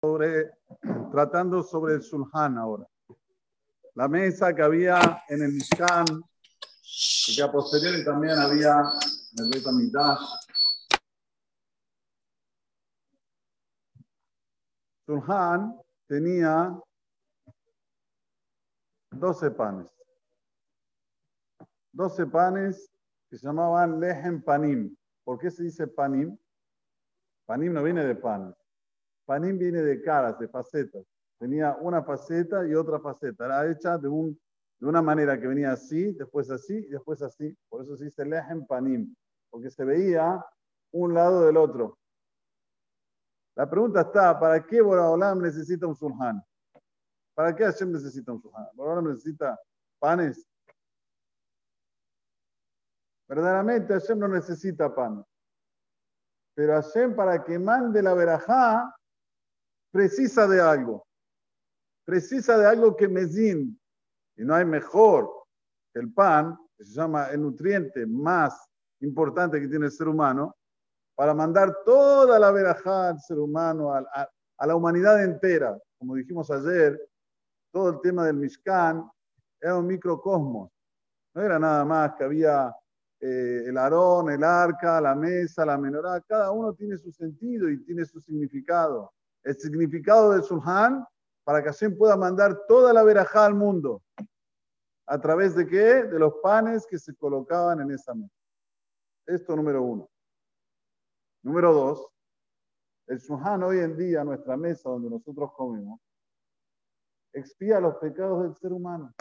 sobre, tratando sobre el Sulhan ahora. La mesa que había en el Mishkan y que a posteriori también había en el Beit HaMikdash. Sulhan tenía 12 panes. 12 panes que se llamaban lehem panim. ¿Por qué se dice panim? Panim no viene de pan. Panim viene de caras, de facetas. Tenía una faceta y otra faceta. Era hecha de, un, de una manera que venía así, después así y después así. Por eso se dice lehem panim, porque se veía un lado del otro. La pregunta está, ¿para qué Boraholam necesita un sulhan? ¿Para qué Hashem necesita un sulhan? ¿Boraholam necesita panes? Verdaderamente Hashem no necesita pan. Pero Hashem para que mande la verajá precisa de algo. Precisa de algo que mezin. Y no hay mejor que el pan, que se llama el nutriente más importante que tiene el ser humano, para mandar toda la verajá al ser humano, a la humanidad entera. Como dijimos ayer, todo el tema del Mishkan era un microcosmos. No era nada más que había eh, el arón, el arca, la mesa, la menorá, cada uno tiene su sentido y tiene su significado. El significado del Sulhan para que Hashem pueda mandar toda la verajá al mundo. ¿A través de qué? De los panes que se colocaban en esa mesa. Esto número uno. Número dos, el Sulhan hoy en día, nuestra mesa donde nosotros comemos, expía los pecados del ser humano.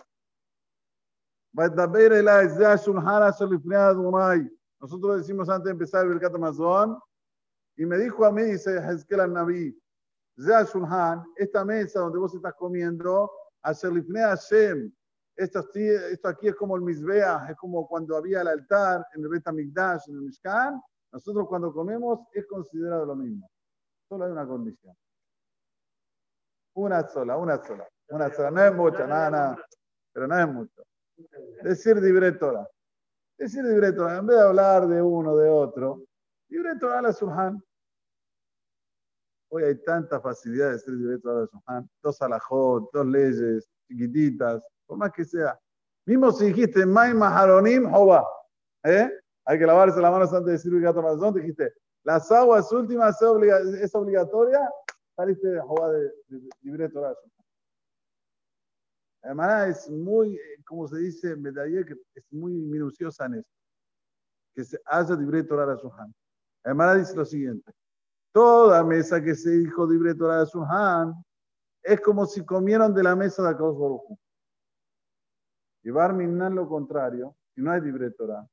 Nosotros decimos antes de empezar el Birkat Amazon, y me dijo a mí, dice Hezkel al Naví, esta mesa donde vos estás comiendo, Hashem, esto, aquí es como el Mizbeah, es como cuando había el altar en el Bet HaMikdash, en el Mishkan, nosotros cuando comemos es considerado lo mismo. Solo hay una condición. Una sola, una sola, una sola. No es mucha, nada, nada, pero no es mucho. Decir libre Torah. Decir libre Torah. En vez de hablar de uno, de otro, libre Torah la Subhan. Hoy hay tanta facilidad de decir libre Torah la Subhan. Dos alajot, dos leyes chiquititas, por más que sea. Mismo si dijiste May Maharonim Jova, ¿eh? Hay que lavarse las manos antes de decir Birkat Amazon. Dijiste, las aguas últimas es obligatoria. Saliste de Jova de, libre Torah. Además, es muy, como se dice en Medaille, que es muy minuciosa en esto. Que se haya libre Torah a Suhan. Además, dice lo siguiente: toda mesa que se dijo libre Torah a Suhan es como si comieran de la mesa de Akaos Baruj. Y Barminan lo contrario, y no hay libre Torah.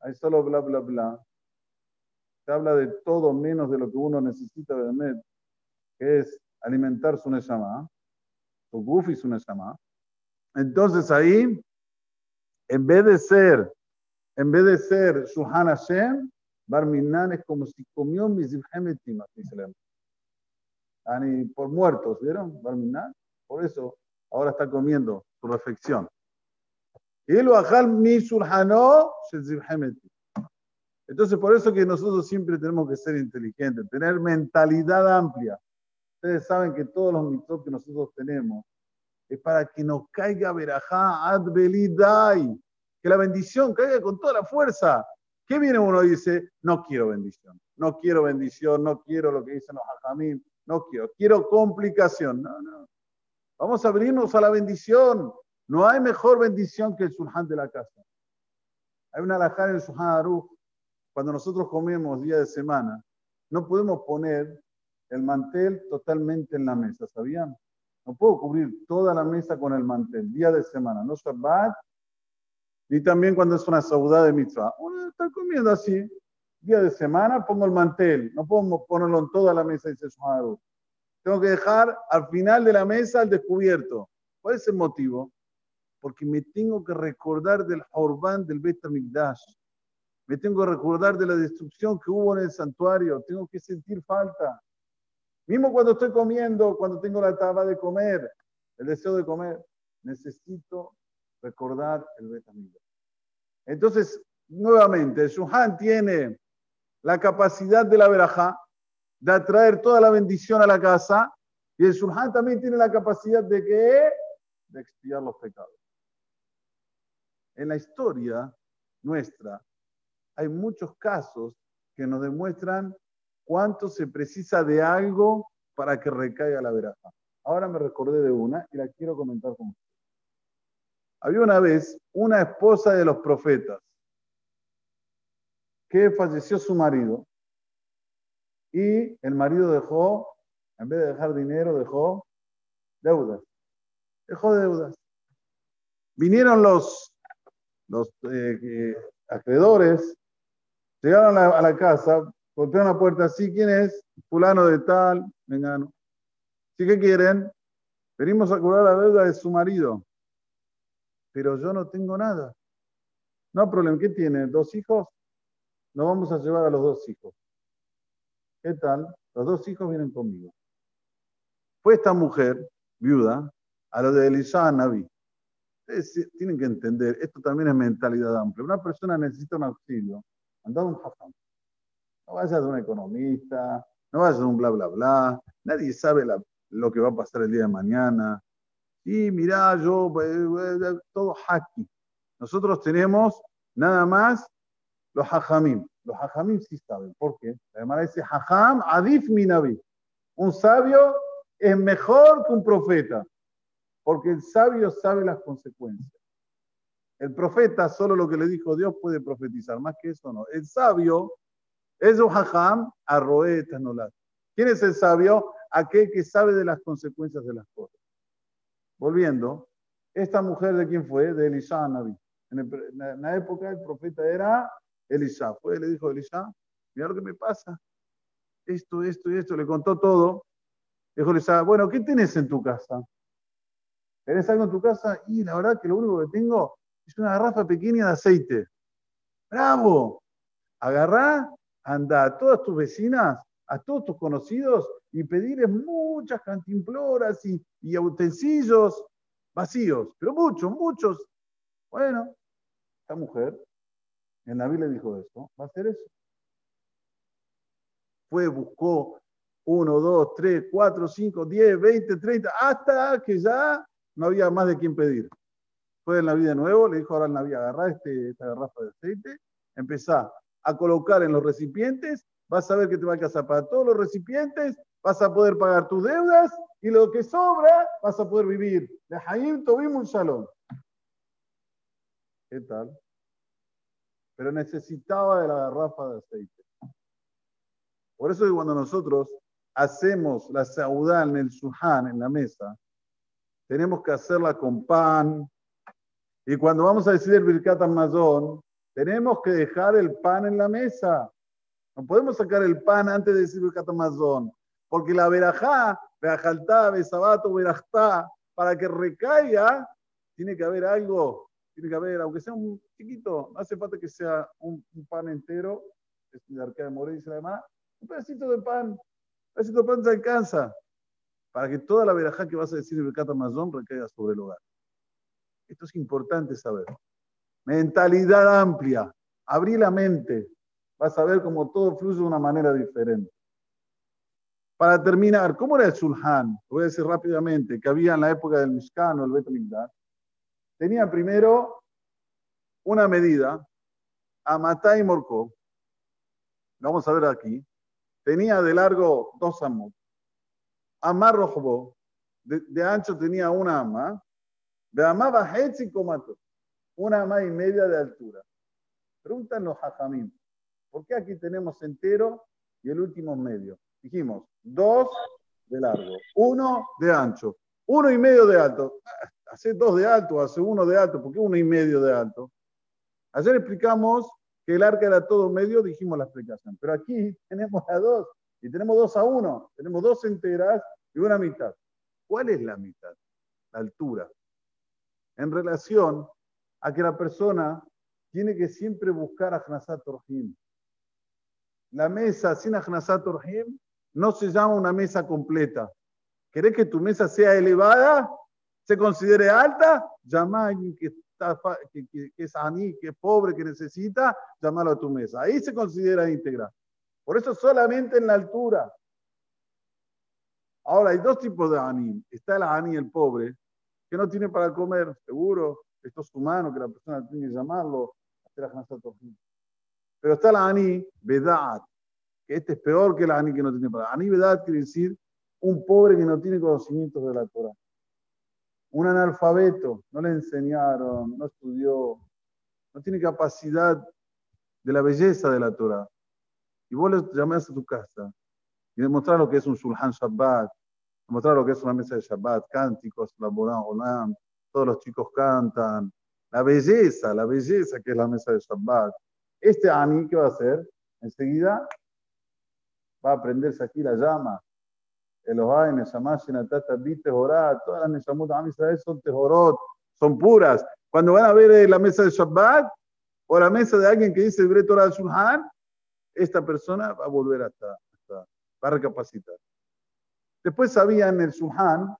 Hay solo bla, bla, bla. Se habla de todo menos de lo que uno necesita de Met, que es alimentar su Neshama, su Guf su Neshama. Entonces ahí, en vez de ser, en vez de ser Shuhan Hashem, Barminan es como si comió mis dice Ani por muertos, ¿vieron? Barminan. Por eso ahora está comiendo su reflexión. Entonces, por eso que nosotros siempre tenemos que ser inteligentes, tener mentalidad amplia. Ustedes saben que todos los mitos que nosotros tenemos es para que nos caiga verajá advelidai, que la bendición caiga con toda la fuerza. ¿Qué viene uno y dice? No quiero bendición, no quiero bendición, no quiero lo que dicen los hajamim, no quiero, quiero complicación. No, no. Vamos a abrirnos a la bendición. No hay mejor bendición que el sulhan de la casa. Hay una alajá en el. Cuando nosotros comemos día de semana, no podemos poner el mantel totalmente en la mesa, ¿sabían? No puedo cubrir toda la mesa con el mantel, día de semana, no Shabbat, ni también cuando es una saudade de mitzvah. Uno está comiendo así, día de semana, pongo el mantel, no puedo ponerlo en toda la mesa, dice Shuharu. Tengo que dejar al final de la mesa al descubierto. ¿Cuál es el motivo? Porque me tengo que recordar del Orban del Bet Mikdash. Me tengo que recordar de la destrucción que hubo en el santuario. Tengo que sentir falta. Mismo cuando estoy comiendo, cuando tengo la taba de comer, el deseo de comer, necesito recordar el betamil. Entonces, nuevamente, el Shuhan tiene la capacidad de la verajá de atraer toda la bendición a la casa Y el Shulhan también tiene la capacidad de que de expiar los pecados. En la historia nuestra hay muchos casos que nos demuestran cuánto se precisa de algo para que recaiga la veraja. Ahora me recordé de una y la quiero comentar con ustedes. Había una vez una esposa de los profetas que falleció su marido y el marido dejó, en vez de dejar dinero, dejó deudas. Dejó deudas. Vinieron los, los eh, acreedores, llegaron a la, casa, golpearon la puerta, ¿sí quién es? Fulano de tal, vengano. ¿Sí qué quieren? Venimos a cobrar la deuda de su marido. Pero yo no tengo nada. No problema. ¿Qué tiene? ¿Dos hijos? Nos vamos a llevar a los dos hijos. ¿Qué tal? Los dos hijos vienen conmigo. Fue esta mujer, viuda, a lo de Elisha Naví. Ustedes tienen que entender, esto también es mentalidad amplia. Una persona necesita un auxilio, anda a un hafam. No vayas de un economista, no vayas de un bla, bla, bla. Nadie sabe lo que va a pasar el día de mañana. Y mirá, yo, eh, eh, todo haki. Nosotros tenemos nada más los hajamim. Los hajamim sí saben. ¿Por qué? La dice, hajam adif minavi. Un sabio es mejor que un profeta, porque el sabio sabe las consecuencias. El profeta solo lo que le dijo Dios puede profetizar, más que eso no. El sabio es un hajam arroeta nolat. ¿Quién es el sabio? Aquel que sabe de las consecuencias de las cosas. Volviendo, esta mujer de quién fue? De Elisha Naví. En, la época el profeta era Elisha. Fue, le dijo a Elisha, mira lo que me pasa. Esto, esto y esto. Le contó todo. Dijo Elisha, bueno, ¿qué tienes en tu casa? ¿Tenés algo en tu casa? Y la verdad que lo único que tengo es una garrafa pequeña de aceite. ¡Bravo! Agarrá, anda todas tus vecinas, a todos tus conocidos y pedirles muchas cantimploras y, y utensilios vacíos, pero muchos, muchos. Bueno, esta mujer el Naví le dijo esto, va a hacer eso. Fue, buscó uno, dos, tres, cuatro, cinco, diez, veinte, treinta, hasta que ya no había más de quién pedir. Fue el Naví de nuevo, le dijo ahora al Naví, agarrá este, esta garrafa de aceite, empezá a colocar en los recipientes, vas a ver que te va a alcanzar para todos los recipientes, vas a poder pagar tus deudas y lo que sobra vas a poder vivir. De Jaim tuvimos un salón. ¿Qué tal? pero necesitaba de la garrafa de aceite. Por eso que cuando nosotros hacemos la saudá en el suhan, en la mesa, tenemos que hacerla con pan. Y cuando vamos a decir el Birkat Amazon, tenemos que dejar el pan en la mesa. No podemos sacar el pan antes de decir Birkat Amazon, porque la verajá, verajaltá, besabato, verajtá, para que recaiga, tiene que haber algo tiene que haber, aunque sea un chiquito, no hace falta que sea un, pan entero, es de arquea de More, dice además, un pedacito de pan, un pedacito de pan se alcanza, para que toda la verajá que vas a decir Becata Mazón recaiga sobre el hogar. Esto es importante saber. Mentalidad amplia, abrí la mente, vas a ver cómo todo fluye de una manera diferente. Para terminar, ¿cómo era el Sulhan? Voy a decir rápidamente que había en la época del Mishkan o el Bet tenía primero una medida, Amatá y Morcó, vamos a ver aquí, tenía de largo dos amos, Amar Rojbo, de, ancho tenía una ama, de amaba y Comato, una ama y media de altura. Preguntan los hajamim, ¿por qué aquí tenemos entero y el último medio? Dijimos, dos de largo, uno de ancho, uno y medio de alto hace dos de alto, hace uno de alto, ¿por qué uno y medio de alto? Ayer explicamos que el arca era todo medio, dijimos la explicación, pero aquí tenemos a dos, y tenemos dos a uno, tenemos dos enteras y una mitad. ¿Cuál es la mitad? La altura. En relación a que la persona tiene que siempre buscar a Hnasat Orhim. La mesa sin Hnasat Orhim no se llama una mesa completa. ¿Querés que tu mesa sea elevada? se considere alta, llama a alguien que, está, que, es aní, que es pobre, que necesita, llámalo a tu mesa. Ahí se considera íntegra. Por eso solamente en la altura. Ahora, hay dos tipos de ani. Está el ani, el pobre, que no tiene para comer, seguro. Esto es humano, que la persona tiene que llamarlo, hacer Pero está el ani, vedad, que este es peor que el ani que no tiene para. Ani, vedad quiere decir un pobre que no tiene conocimientos de la Torah. Un analfabeto, no le enseñaron, no estudió, no tiene capacidad de la belleza de la Torah. Y vos le llamás a tu casa y demostrar lo que es un Shulhan Shabbat, demostrar lo que es una mesa de Shabbat, cánticos, la Olam, todos los chicos cantan, la belleza, la belleza que es la mesa de Shabbat. Este Ani, ¿qué va a hacer? Enseguida va a prenderse aquí la llama. Elohai, Neshama, Shinatata, Bite, Horat, todas las Neshamot Israel son Tehorot, son puras. Cuando van a ver eh, la mesa de Shabbat o la mesa de alguien que dice el Torah Shulhan, esta persona va a volver hasta, hasta va a recapacitar. Después sabían el Shulhan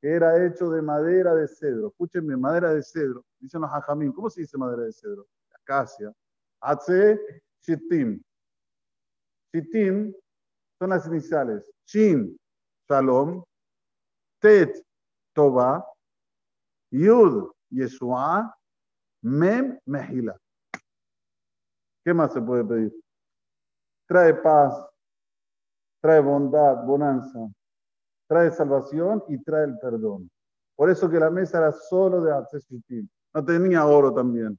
que era hecho de madera de cedro. Escúchenme, madera de cedro. Dicen los hajamim. ¿Cómo se dice madera de cedro? Acacia. Hace shitim. Shitim son las iniciales. Shin, Shalom. Tet, Toba. Yud, Yeshua. Mem, Mehila. ¿Qué más se puede pedir? Trae paz, trae bondad, bonanza, trae salvación y trae el perdón. Por eso que la mesa era solo de Atzeshitim. No tenía oro también.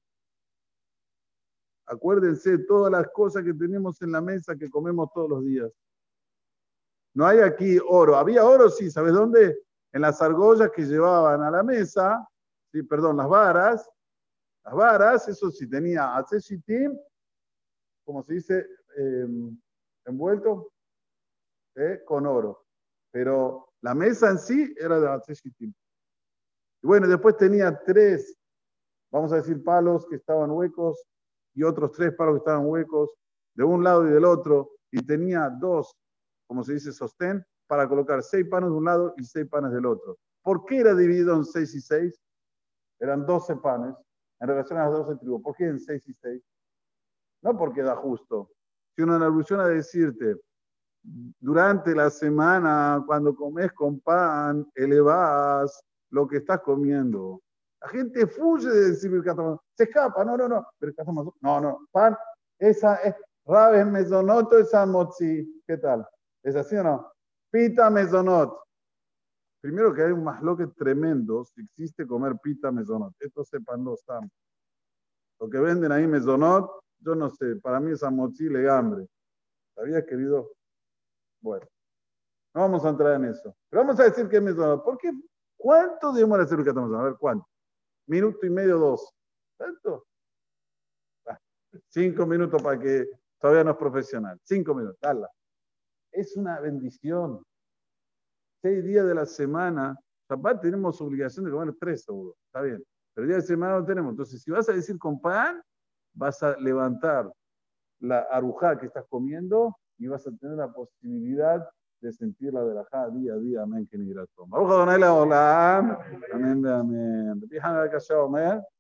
Acuérdense de todas las cosas que tenemos en la mesa que comemos todos los días. No hay aquí oro. Había oro, sí, ¿sabes dónde? En las argollas que llevaban a la mesa, sí, perdón, las varas. Las varas, eso sí tenía Atzeshitim, como se dice, em, envuelto ¿eh? con oro pero la mesa en sí era de Atzeshitim. Y bueno, después tenía tres, vamos a decir, palos que estaban huecos y otros tres palos que estaban huecos de un lado y del otro, y tenía dos, como se dice, sostén, para colocar seis panes de un lado y seis panes del otro. ¿Por qué era dividido en seis y seis? Eran doce panes en relación a las doce tribus. ¿Por qué en seis y seis? No porque da justo, sino en alusión a decirte, durante la semana, cuando comes con pan, elevas lo que estás comiendo. La gente fuye de decir Se escapa, no, no, no. No, no. Pan, esa es rabes mesonoto, esa motzi. ¿Qué tal? ¿Es así o no? Pita mesonot. Primero que hay un masloque tremendo si existe comer pita mesonot. Esto sepan los tam. Lo que venden ahí mesonot, yo no sé, para mí es amotzi legambre. ¿Sabías, querido? Bueno, no vamos a entrar en eso. Pero vamos a decir que es Mesonot. ¿Por qué? ¿Cuánto demora hacer que estamos A ver, ¿cuánto? Minuto y medio, dos. ¿Cuánto? Ah, cinco minutos para que todavía no es profesional. Cinco minutos, dale. Es una bendición. Seis días de la semana. Papá, tenemos obligación de comer tres seguro. Está bien. Pero el día de semana no tenemos. Entonces, si vas a decir con pan, vas a levantar la arujá que estás comiendo y vas a tener la posibilidad de sentir la verajá día a día. Amén. Que ni Baruch Adonai Leolam. Amén. Amén.